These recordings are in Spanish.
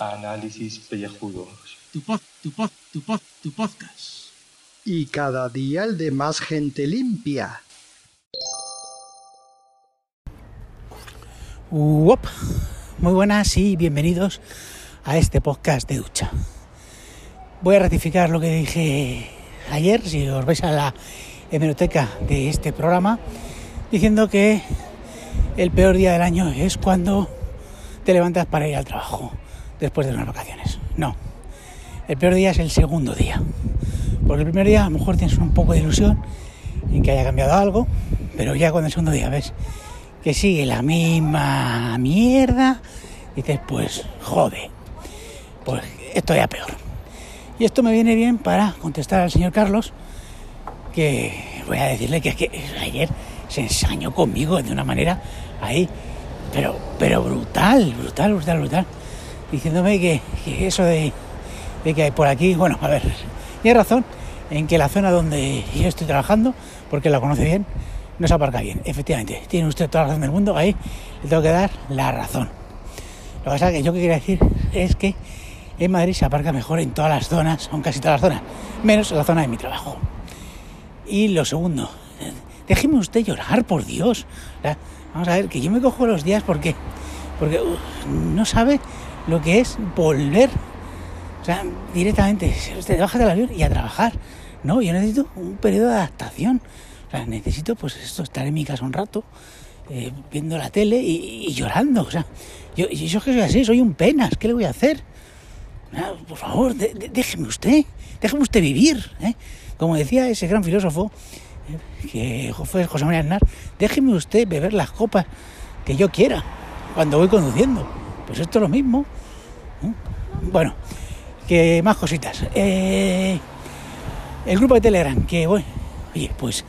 Análisis pellejudos. Tu pod, tu pod, tu pod, tu podcast. Y cada día el de más gente limpia. Uop. Muy buenas y bienvenidos a este podcast de ducha. Voy a ratificar lo que dije ayer, si os vais a la hemeroteca de este programa, diciendo que el peor día del año es cuando te levantas para ir al trabajo después de unas vacaciones. No, el peor día es el segundo día. Porque el primer día a lo mejor tienes un poco de ilusión en que haya cambiado algo, pero ya cuando el segundo día ves que sigue la misma mierda, dices, pues jode, pues esto ya peor. Y esto me viene bien para contestar al señor Carlos, que voy a decirle que, que ayer se ensañó conmigo de una manera ahí, pero, pero brutal, brutal, brutal, brutal, diciéndome que, eso de, de, que hay por aquí, bueno, a ver, hay razón en que la zona donde yo estoy trabajando, porque la conoce bien, no se aparca bien. Efectivamente, tiene usted toda la razón del mundo, ahí le tengo que dar la razón. Lo que pasa es que yo que quería decir es que en Madrid se aparca mejor en todas las zonas, en casi todas las zonas, menos en la zona de mi trabajo. Y lo segundo, déjeme usted llorar, por Dios. Vamos a ver, que yo me cojo los días porque, porque uh, no sabe lo que es volver, o sea, directamente, usted baja del avión y a trabajar. No, yo necesito un periodo de adaptación. Necesito, pues esto, estar en mi casa un rato, eh, viendo la tele y, llorando. O sea, yo, yo que soy así, soy un penas, ¿qué le voy a hacer? Ah, por favor, déjeme usted, déjeme usted vivir. ¿eh? Como decía ese gran filósofo, que fue José María Aznar, déjeme usted beber las copas que yo quiera cuando voy conduciendo. Pues esto es lo mismo. ¿eh? Bueno, que más cositas. Eh, el grupo de Telegram, que bueno, oye, pues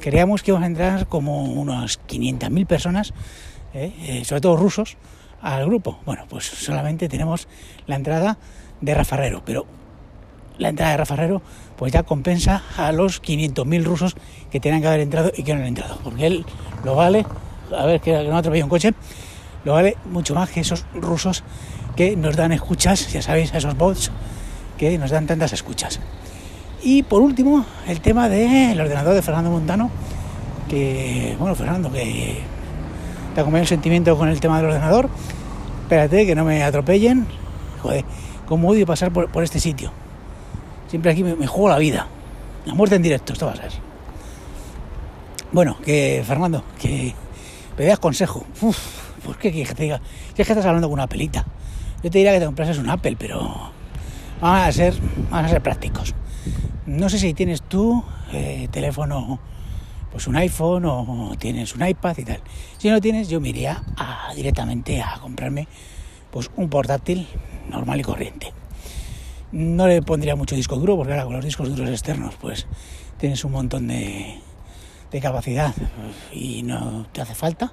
creíamos que iban a entrar como unas 500.000 personas, eh, sobre todo rusos, al grupo. Bueno, pues solamente tenemos la entrada de Rafarrero, pero la entrada de Rafarrero pues ya compensa a los 500.000 rusos que tenían que haber entrado y que no han entrado, porque él lo vale, a ver que no atropella un coche, lo vale mucho más que esos rusos que nos dan escuchas, ya sabéis, esos bots que nos dan tantas escuchas. Y por último, el tema del ordenador de Fernando Montano, que, bueno, Fernando, que te acompaña el sentimiento con el tema del ordenador. Espérate, que no me atropellen. Joder, cómo odio pasar por este sitio. Siempre aquí me, juego la vida. La muerte en directo, esto va a ser. Bueno, que Fernando, que me das consejo. Uf, ¿por qué quieres que te diga? Que estás hablando con una pelita. Yo te diría que te comprases un Apple, pero vamos a ser, a ser prácticos. No sé si tienes tú eh, teléfono pues un iPhone o tienes un iPad y tal. Si no tienes, yo me iría directamente a comprarme pues un portátil normal y corriente. No le pondría mucho disco duro porque ahora con los discos duros externos pues tienes un montón de, de capacidad y no te hace falta.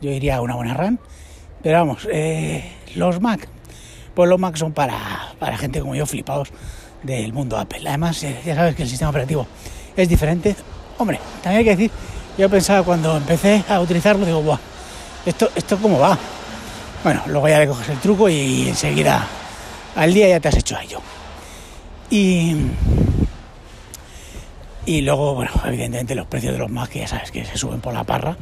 Yo iría a una buena RAM. Pero vamos, eh, los Mac, pues los Mac son para, para gente como yo flipados del mundo Apple. Además, ya sabes que el sistema operativo es diferente Hombre, también hay que decir, yo pensaba cuando empecé a utilizarlo, digo, Buah, ¿esto, ¿esto cómo va? Bueno, luego ya le coges el truco y enseguida al día ya te has hecho a ello. Y, y luego, bueno, evidentemente los precios de los Mac, que ya sabes que se suben por la parra,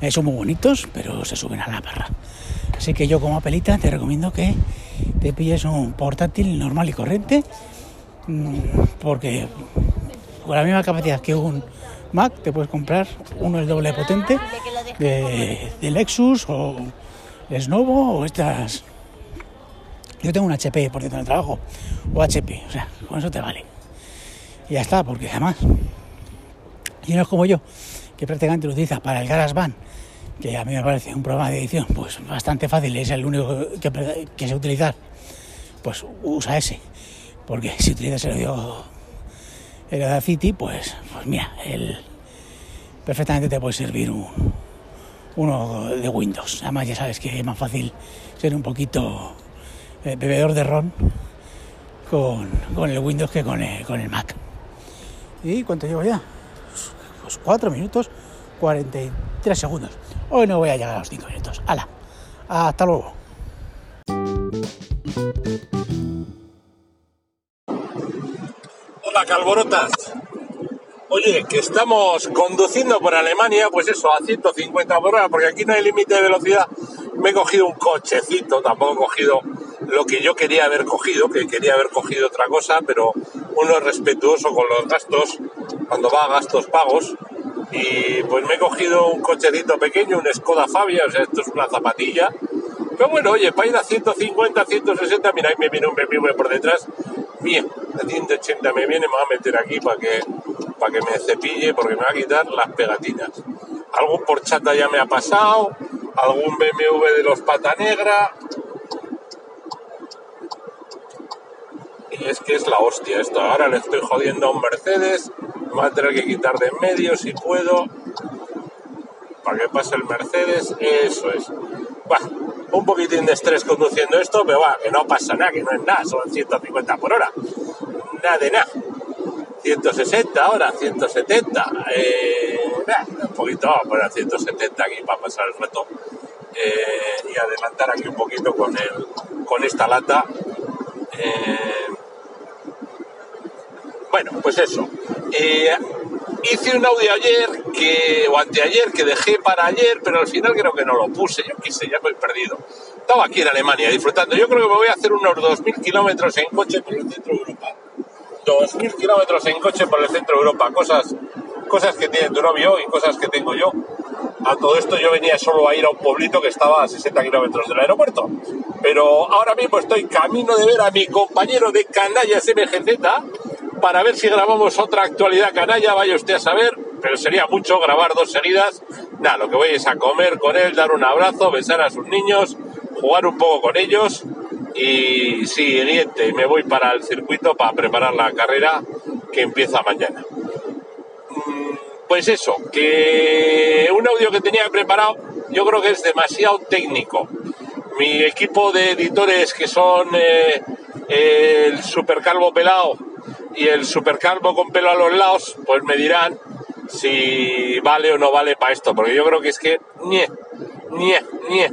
eh, son muy bonitos, pero se suben a la parra. Así que yo como apelita te recomiendo que te pilles un portátil normal y corriente, porque con la misma capacidad que un Mac te puedes comprar uno el doble potente de, de Lexus o Lenovo o estas yo tengo un HP por dentro del trabajo. O HP, o sea, con eso te vale. Y ya está, porque además y no es como yo que prácticamente lo utilizas para el GarageBand que a mí me parece un programa de edición pues bastante fácil, es el único que, que sé utilizar. Pues usa ese. Porque si utilizas el audio el Audacity, pues, pues mira, el, perfectamente te puede servir un, uno de Windows. Además ya sabes que es más fácil ser un poquito eh, bebedor de ron con, con, el Windows que con el, con el Mac. ¿Y cuánto llevo ya? Pues cuatro minutos 43 segundos. Hoy no voy a llegar a los 5 minutos. ¡Hala! Hasta luego. Hola, Calborotas. Oye, que estamos conduciendo por Alemania, pues eso, a 150 por hora, porque aquí no hay límite de velocidad. Me he cogido un cochecito, tampoco he cogido lo que yo quería haber cogido, que quería haber cogido otra cosa, pero uno es respetuoso con los gastos cuando va a gastos pagos. Y pues me he cogido un cochecito pequeño, un Skoda Fabia, o sea, esto es una zapatilla. Pero bueno, oye, para ir a 150, 160, mira, ahí me viene un BMW por detrás. Bien, a 180 me viene, me va a meter aquí para que, para que me cepille, porque me va a quitar las pegatinas. Algún porchata ya me ha pasado, algún BMW de los pata negra, es que es la hostia esto. Ahora le estoy jodiendo a un Mercedes, me va a tener que quitar de en medio si puedo. Para que pase el Mercedes, eso es. Bah, un poquitín de estrés conduciendo esto, pero va, que no pasa nada, que no es nada, son 150 por hora. Nada de nada. 160 ahora, 170. Eh, un poquito, vamos a poner 170 aquí para pasar el reto. Eh, y adelantar aquí un poquito con, el, con esta lata. Eh, bueno, pues eso. Eh, hice un audio ayer que, o anteayer que dejé para ayer, pero al final creo que no lo puse. Yo qué sé, ya me he perdido. Estaba aquí en Alemania disfrutando. Yo creo que me voy a hacer unos 2.000 kilómetros en coche por el centro de Europa. 2.000 kilómetros en coche por el centro de Europa. Cosas, cosas que tiene tu novio y cosas que tengo yo. A todo esto yo venía solo a ir a un pueblito que estaba a 60 kilómetros del aeropuerto. Pero ahora mismo estoy camino de ver a mi compañero de Canallas MGZ para ver si grabamos otra actualidad canalla, vaya usted a saber, pero sería mucho grabar dos seguidas. Nada, lo que voy es a comer con él, dar un abrazo, besar a sus niños, jugar un poco con ellos y siguiente, me voy para el circuito para preparar la carrera que empieza mañana. Mm, Pues eso, que un audio que tenía preparado yo creo que es demasiado técnico. Mi equipo de editores que son eh, el supercalvo pelado y el supercalvo con pelo a los lados, pues me dirán si vale o no vale para esto, porque yo creo que es que nie, nie, nie.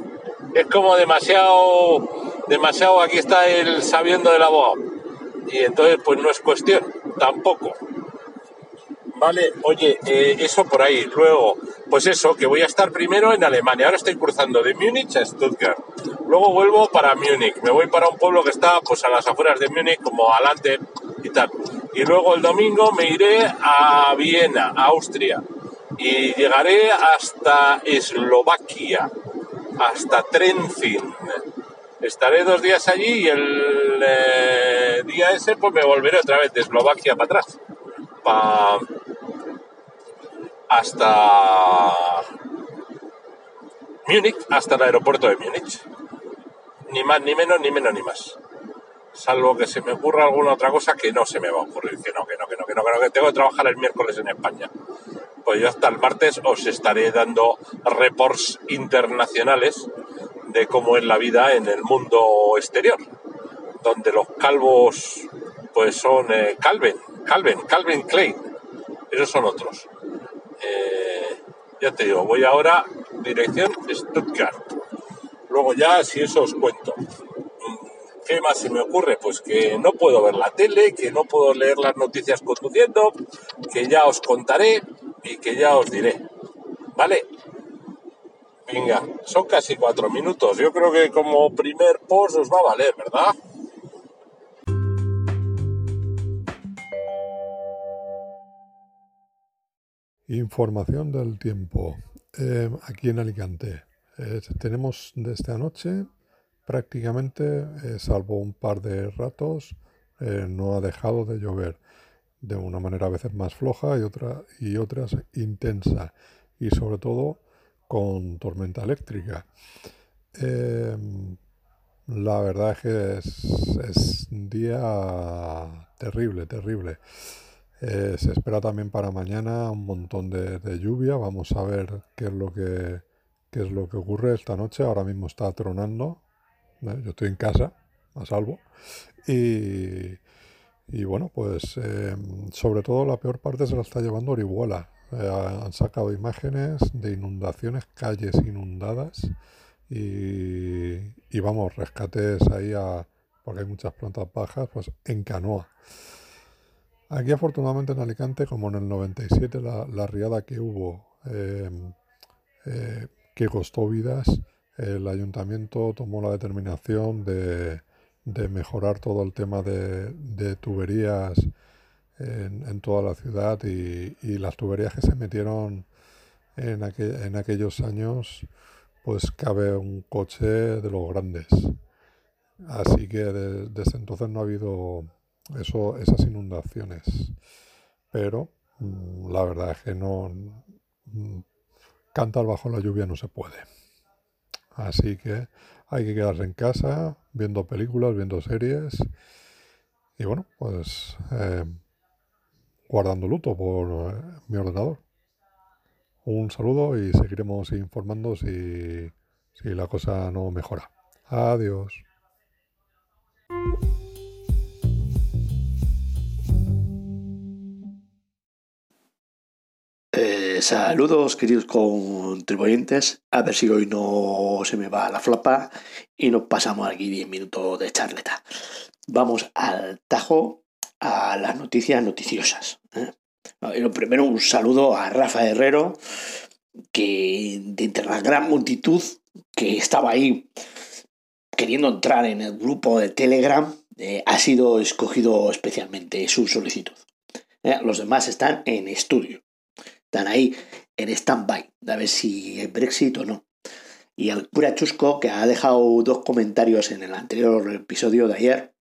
Es como demasiado, demasiado, aquí está el sabiendo del abogado. Y entonces pues no es cuestión, tampoco. Vale, oye, eh, eso por ahí. Luego, pues eso, que voy a estar primero en Alemania. Ahora estoy cruzando de Múnich a Stuttgart. Luego vuelvo para Múnich. Me voy para un pueblo que está pues a las afueras de Múnich, como Alante y tal. Y luego el domingo me iré a Viena, Austria. Y llegaré hasta Eslovaquia, hasta Trenzin. Estaré dos días allí y el eh, día ese pues me volveré otra vez de Eslovaquia para atrás. Pa, hasta Múnich, hasta el aeropuerto de Múnich. Ni más, ni menos, ni menos, ni más. Salvo que se me ocurra alguna otra cosa que no se me va a ocurrir, que no, que no, que no, que no, que no, que tengo que trabajar el miércoles en España. Pues yo hasta el martes os estaré dando reports internacionales de cómo es la vida en el mundo exterior, donde los calvos pues son eh, Calvin, Calvin, Calvin Klein, esos son otros. Eh, ya te digo, voy ahora dirección Stuttgart. Luego ya, si eso os cuento. ¿Qué más se me ocurre? Pues que no puedo ver la tele, que no puedo leer las noticias conduciendo, que ya os contaré y que ya os diré. ¿Vale? Venga, son casi cuatro minutos. Yo creo que como primer post os va a valer, ¿verdad? Información del tiempo. Eh, aquí en Alicante. Eh, tenemos desde anoche prácticamente, eh, salvo un par de ratos, eh, no ha dejado de llover. De una manera a veces más floja y, otra, y otras intensa. Y sobre todo con tormenta eléctrica. Eh, la verdad es que es, es día terrible, terrible. Eh, se espera también para mañana un montón de, de lluvia. Vamos a ver qué es lo que qué es lo que ocurre esta noche. Ahora mismo está tronando. Yo estoy en casa, a salvo. Y, y bueno, pues eh, sobre todo la peor parte se la está llevando Orihuela. Eh, han sacado imágenes de inundaciones, calles inundadas y, y vamos, rescates ahí a, porque hay muchas plantas bajas, pues en canoa. Aquí afortunadamente en Alicante, como en el 97, la, la riada que hubo, eh, que costó vidas, el ayuntamiento tomó la determinación de, de mejorar todo el tema de, de tuberías en, en, toda la ciudad y, y, las tuberías que se metieron en, en aquellos años, pues cabe un coche de los grandes. Así que de, desde entonces no ha habido eso, esas inundaciones. Pero mmm, la verdad es que no mmm, cantar bajo la lluvia no se puede. Así que hay que quedarse en casa, viendo películas, viendo series. Y bueno, pues eh, guardando luto por eh, mi ordenador. Un saludo y seguiremos informando si, si la cosa no mejora. Adiós. Saludos, queridos contribuyentes. A ver si hoy no se me va la flapa y nos pasamos aquí 10 minutos de charleta. Vamos al tajo a las noticias noticiosas. ¿eh? Lo primero, un saludo a Rafa Herrero, que de entre la gran multitud que estaba ahí queriendo entrar en el grupo de Telegram, eh, ha sido escogido especialmente su solicitud. Eh, los demás están en estudio. Están ahí en stand-by, a ver si hay Brexit o no. Y el cura Chusco, que ha dejado dos comentarios en el anterior episodio de ayer,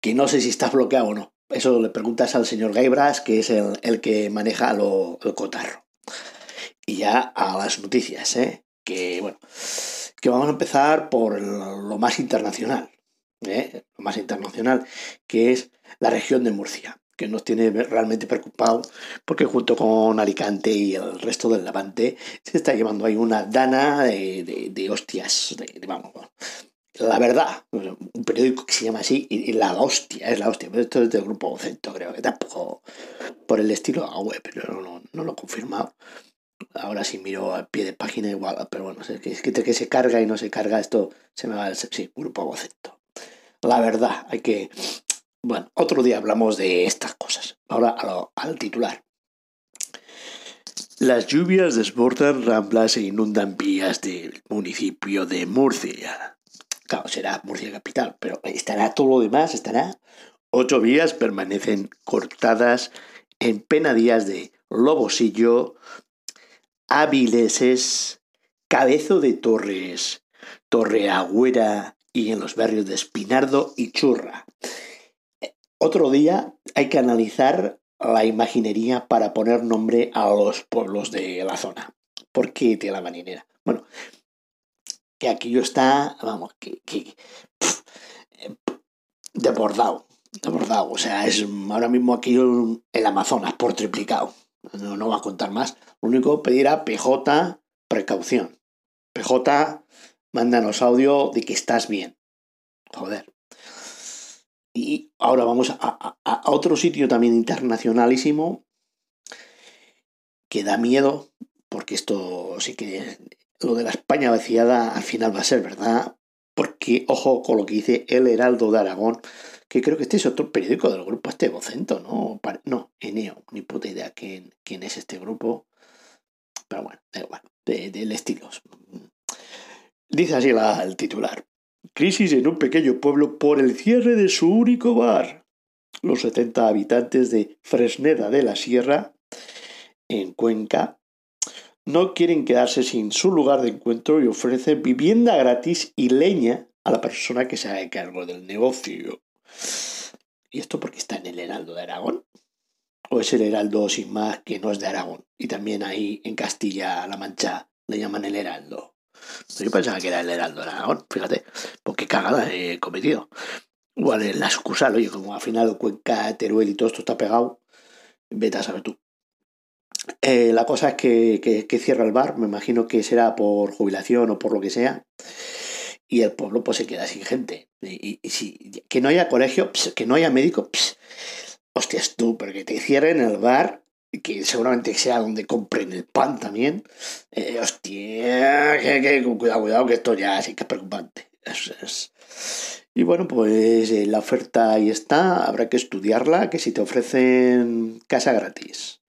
que no sé si está bloqueado o no. Eso le preguntas al señor Gaibras, que es el, el que maneja lo, el cotarro. Y ya a las noticias, ¿eh? que bueno, que vamos a empezar por lo más internacional, ¿eh? lo más internacional, que es la región de Murcia, que nos tiene realmente preocupado porque junto con Alicante y el resto del Levante se está llevando ahí una dana de, de, de hostias, de, vamos, la verdad, un periódico que se llama así, y, la hostia, es la hostia, pero esto es del grupo Vocento, creo que tampoco por el estilo web, pero no, no, lo he confirmado. Ahora sí miro al pie de página igual, pero bueno, es que, es que se carga y no se carga esto, se me va el sí, grupo Vocento. La verdad, hay que... Bueno, otro día hablamos de estas cosas. Ahora al titular. Las lluvias desbordan ramblas e inundan vías del municipio de Murcia. Claro, será Murcia capital, pero estará todo lo demás, estará. Ocho vías permanecen cortadas en penadías de Lobosillo, Avileses, Cabezo de Torres, Torreagüera y en los barrios de Espinardo y Churra. Otro día hay que analizar la imaginería para poner nombre a los pueblos de la zona. ¿Por qué de la marinera? Bueno, que aquello está, vamos, que, que pff, desbordado, desbordado. O sea, es ahora mismo aquello el Amazonas por triplicado. No, no va a contar más. Lo único pedir a PJ precaución. PJ, mándanos audio de que estás bien. Joder. Y ahora vamos a, a, a, otro sitio también internacionalísimo que da miedo, porque esto sí que lo de la España vaciada al final va a ser verdad, porque ojo con lo que dice el Heraldo de Aragón, que creo que este es otro periódico del grupo este Vocento, ¿no? No, Eneo, ni puta idea quién, quién es este grupo, pero bueno, da igual, de, del estilo. Dice así el titular. Crisis en un pequeño pueblo por el cierre de su único bar. Los 70 habitantes de Fresneda de la Sierra, en Cuenca, no quieren quedarse sin su lugar de encuentro y ofrecen vivienda gratis y leña a la persona que se haga cargo del negocio. ¿Y esto porque está en el Heraldo de Aragón? ¿O es el Heraldo sin más que no es de Aragón? Y también ahí en Castilla-La Mancha le llaman el Heraldo. Yo pensaba que era el Heraldo Aragón, fíjate, porque cagada he cometido. Igual la sucursal, oye, como al final Cuenca, Teruel y todo esto está pegado, vete a saber tú. Eh, la cosa es que, que, que, cierra el bar, me imagino que será por jubilación o por lo que sea, y el pueblo pues se queda sin gente. Y, si, que no haya colegio, que no haya médico, pss, hostias tú, pero que te cierren el bar que seguramente sea donde compren el pan también. Eh, hostia, que, que, cuidado, cuidado, que esto ya sí que es preocupante. Y bueno, pues eh, la oferta ahí está, habrá que estudiarla, que si te ofrecen casa gratis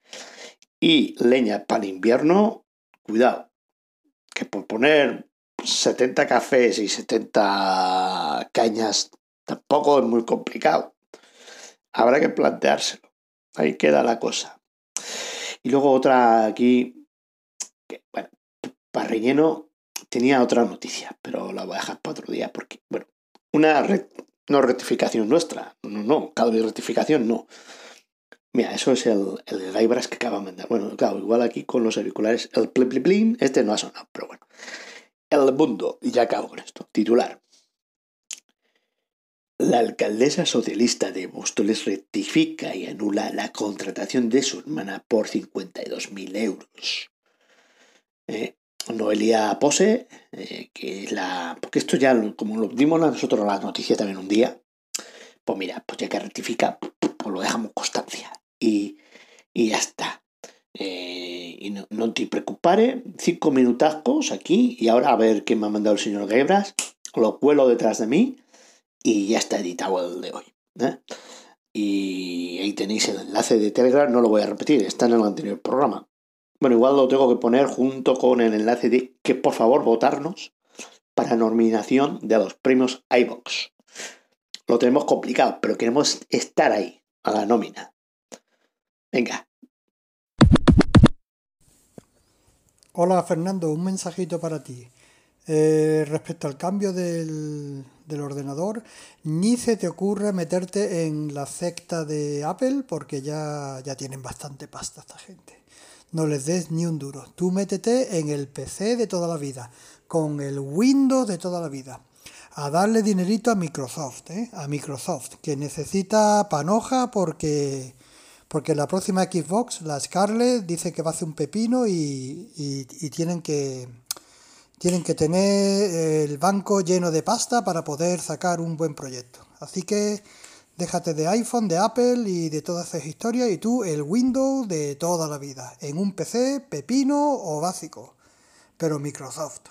y leña para invierno, cuidado, que por poner 70 cafés y 70 cañas tampoco es muy complicado. Habrá que planteárselo. Ahí queda la cosa. Y luego otra aquí, que, bueno, para relleno tenía otra noticia, pero la voy a dejar para otro día porque, bueno, una no rectificación nuestra, no, no, cada rectificación no. Mira, eso es el, el Guybrush que acaba de mandar. Bueno, claro, igual aquí con los auriculares, el pli, este no ha sonado, pero bueno. El mundo, y ya acabo con esto. Titular. La alcaldesa socialista de Móstoles rectifica y anula la contratación de su hermana por 52.000 euros. Eh, Noelia Pose, eh, que es la... Porque esto ya, como lo dimos nosotros la noticia también un día, pues mira, pues ya que rectifica, pues lo dejamos constancia. Y, y ya está. Eh, y no, no, te preocupes, cinco minutazos aquí y ahora a ver qué me ha mandado el señor Gebras, lo cuelo detrás de mí y ya está editado el de hoy. ¿eh? Y ahí tenéis el enlace de Telegram, no lo voy a repetir, está en el anterior programa. Bueno, igual lo tengo que poner junto con el enlace de que por favor votarnos para nominación de los premios iBox. Lo tenemos complicado, pero queremos estar ahí, a la nómina. Venga. Hola Fernando, un mensajito para ti. Eh, respecto al cambio del, del, ordenador, ni se te ocurre meterte en la secta de Apple porque ya, ya tienen bastante pasta esta gente. No les des ni un duro. Tú métete en el PC de toda la vida, con el Windows de toda la vida. A darle dinerito a Microsoft, ¿eh? a Microsoft, que necesita panoja porque porque la próxima Xbox, la Scarlett, dice que va a hacer un pepino y, y, tienen que tienen que tener el banco lleno de pasta para poder sacar un buen proyecto. Así que déjate de iPhone, de Apple y de todas esas historias y tú el Windows de toda la vida, en un PC pepino o básico, pero Microsoft.